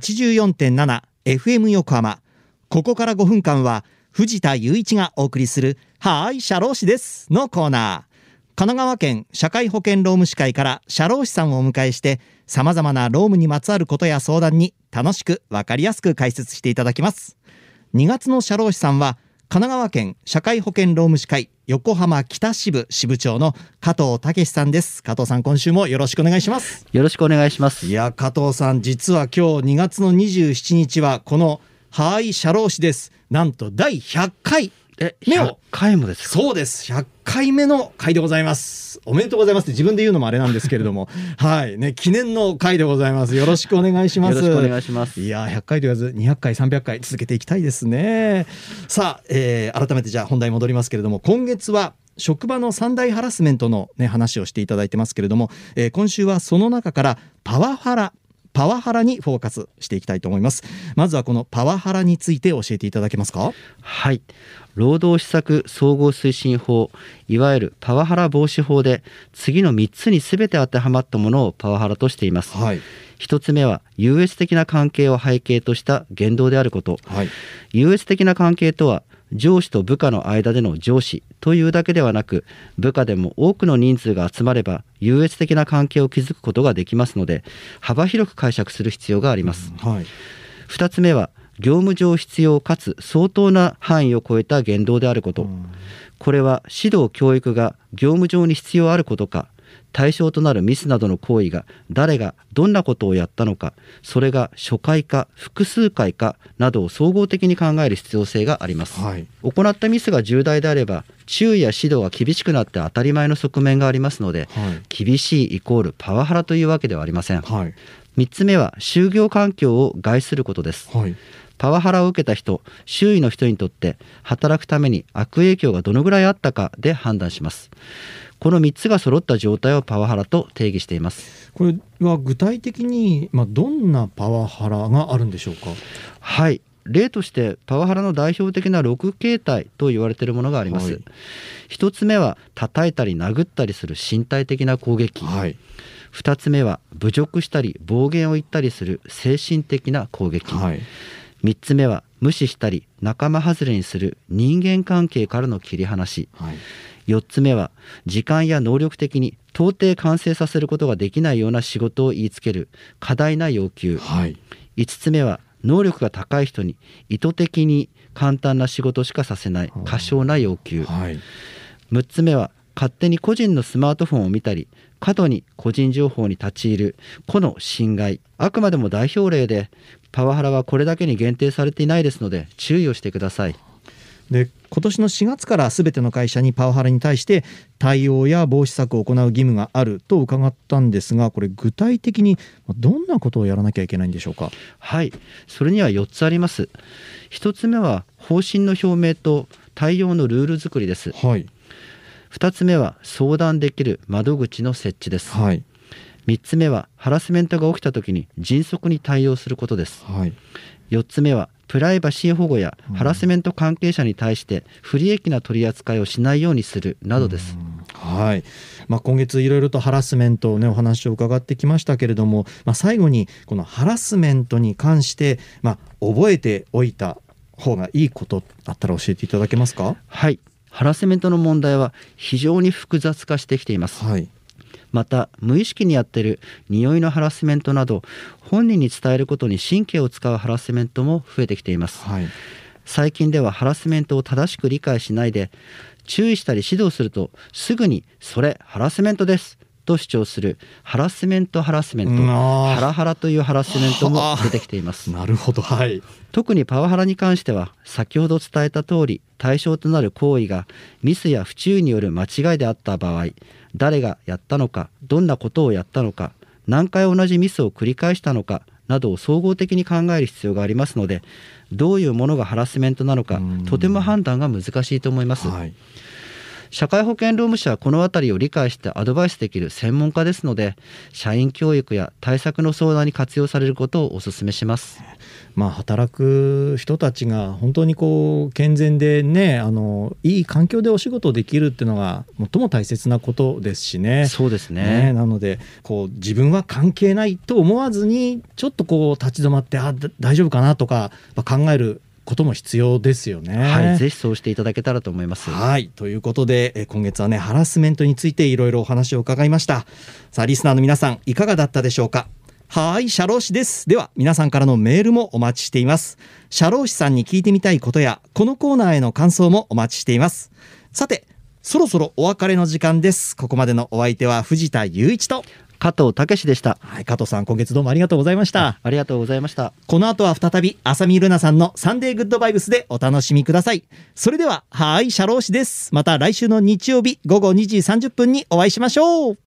84.7FM 横浜。ここから5分間は藤田雄一がお送りするはーい社労士ですのコーナー。神奈川県社会保険労務士会から社労士さんをお迎えして様々な労務にまつわることや相談に楽しくわかりやすく解説していただきます。2月の社労士さんは神奈川県社会保険労務士会横浜北支部支部長の加藤武さんです。加藤さん今週もよろしくお願いします。よろしくお願いします。いや加藤さん実は今日2月の27日はこのはーい社労士です。なんと第100回え目を100回もですか？そうです。100回目の回でございます。おめでとうございますって自分で言うのもあれなんですけれども。はい。ね記念の回でございます。よろしくお願いします。よろしくお願いします。いやー100回と言わず200回300回続けていきたいですね。さあ、えー改めてじゃあ本題戻りますけれども今月は職場の三大ハラスメントの、ね、話をしていただいてますけれども、えー今週はその中からパワハラパワハラにフォーカスしていきたいと思います。まずはこのパワハラについて教えていただけますか？はい。労働施策総合推進法いわゆるパワハラ防止法で次の3つに全て当てはまったものをパワハラとしています。はい。一つ目は優越的な関係を背景とした言動であること。はい。優越的な関係とは上司と部下の間での上司というだけではなく部下でも多くの人数が集まれば優越的な関係を築くことができますので幅広く解釈する必要があります。はい。2つ目は業務上必要かつ相当な範囲を超えた言動であること。これは指導教育が業務上に必要あることか対象となるミスなどの行為が誰がどんなことをやったのかそれが初回か複数回かなどを総合的に考える必要性があります、はい。行ったミスが重大であれば注意や指導が厳しくなって当たり前の側面がありますのではい。厳しいイコールパワハラというわけではありません。はい。3つ目は就業環境を害することです。はい。パワハラを受けた人周囲の人にとって働くために悪影響がどのぐらいあったかで判断しますこの3つが揃った状態をパワハラと定義していますこれは具体的に、まあ、どんなパワハラがあるんでしょうか？はい例としてパワハラの代表的な6形態と言われているものがあります、はい一つ目は叩いたり殴ったりする身体的な攻撃、はい。二つ目は侮辱したり暴言を言ったりする精神的な攻撃、はい。3つ目は無視したり仲間外れにする人間関係からの切り離しはい。4つ目は時間や能力的に到底完成させることができないような仕事を言いつける過大な要求。はい。5つ目は能力が高い人に意図的に簡単な仕事しかさせない過小な要求。はい。6つ目は勝手に個人のスマートフォンを見たり過度に個人情報に立ち入る個の侵害。あくまでも代表例でパワハラはこれだけに限定されていないですので注意をしてくださいで今年の4月からすべての会社にパワハラに対して対応や防止策を行う義務があると伺ったんですがこれ具体的にどんなことをやらなきゃいけないんでしょうか？はいそれには4つあります1つ目は方針の表明と対応のルール作りですはい。2つ目は相談できる窓口の設置ですはい。3つ目はハラスメントが起きた時に迅速に対応することですはい。4つ目はプライバシー保護やハラスメント関係者に対して不利益な取り扱いをしないようにするなどです、はい。まあ、今月いろいろとハラスメントの、ね、お話を伺ってきましたけれども、まあ、最後にこのハラスメントに関して、まあ、覚えておいた方がいいことあったら教えていただけますか？はい。ハラスメントの問題は非常に複雑化してきています。はい。また無意識にやっている匂いのハラスメントなど本人に伝えることに神経を使うハラスメントも増えてきていますはい。最近ではハラスメントを正しく理解しないで注意したり指導するとすぐに「それハラスメントです」と主張するハラスメントハラスメントハラハラというハラスメントも出てきていますなるほど。はい。特にパワハラに関しては先ほど伝えた通り対象となる行為がミスや不注意による間違いであった場合誰がやったのかどんなことをやったのか何回同じミスを繰り返したのかなどを総合的に考える必要がありますのでどういうものがハラスメントなのかうんとても判断が難しいと思います、はい。社会保険労務士はこのあたりを理解してアドバイスできる専門家ですので社員教育や対策の相談に活用されることをお勧めしますまあ、働く人たちが本当にこう健全でねあのいい環境でお仕事できるっていうのが最も大切なことですしね。そうですねねなのでこう自分は関係ないと思わずにちょっとこう立ち止まってあだ大丈夫かなとか、まあ考えることも必要ですよね。はいぜひそうしていただけたらと思います。はい。ということでえー今月はねハラスメントについていろいろお話を伺いました。さあリスナーの皆さんいかがだったでしょうか？はい社労士です。では皆さんからのメールもお待ちしています。社労士さんに聞いてみたいことやこのコーナーへの感想もお待ちしています。さてそろそろお別れの時間です。ここまでのお相手は藤田雄一と加藤武史でしたはい加藤さん今月どうもありがとうございましたありがとうございましたこの後は再び浅見ルナさんのサンデーグッドバイブスでお楽しみください。それでは、はい、社労士です。また来週の日曜日午後2時30分にお会いしましょう。